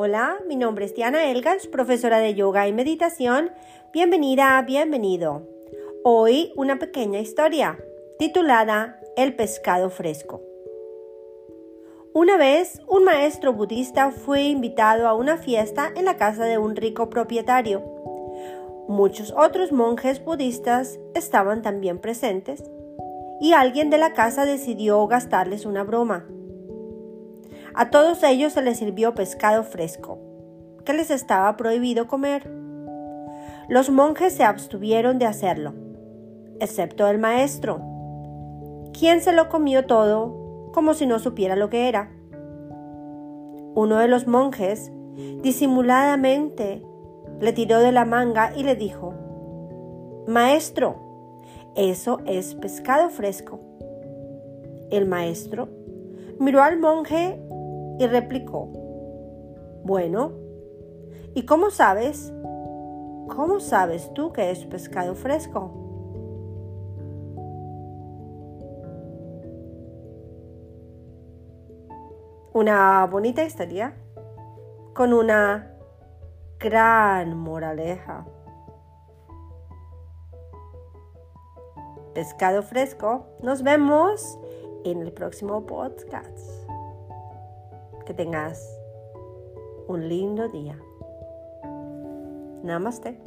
Hola, mi nombre es Diana Elgas, profesora de yoga y meditación. Bienvenida, bienvenido. Hoy una pequeña historia titulada El pescado fresco. Una vez un maestro budista fue invitado a una fiesta en la casa de un rico propietario. Muchos otros monjes budistas estaban también presentes y alguien de la casa decidió gastarles una broma. A todos ellos se les sirvió pescado fresco, que les estaba prohibido comer. Los monjes se abstuvieron de hacerlo, excepto el maestro, quien se lo comió todo como si no supiera lo que era. Uno de los monjes, disimuladamente, le tiró de la manga y le dijo, Maestro, eso es pescado fresco. El maestro miró al monje y replicó, Bueno, ¿y cómo sabes? ¿Cómo sabes tú que es pescado fresco? Una bonita historia con una gran moraleja. Pescado fresco. Nos vemos en el próximo podcast. Que tengas un lindo día. Namaste.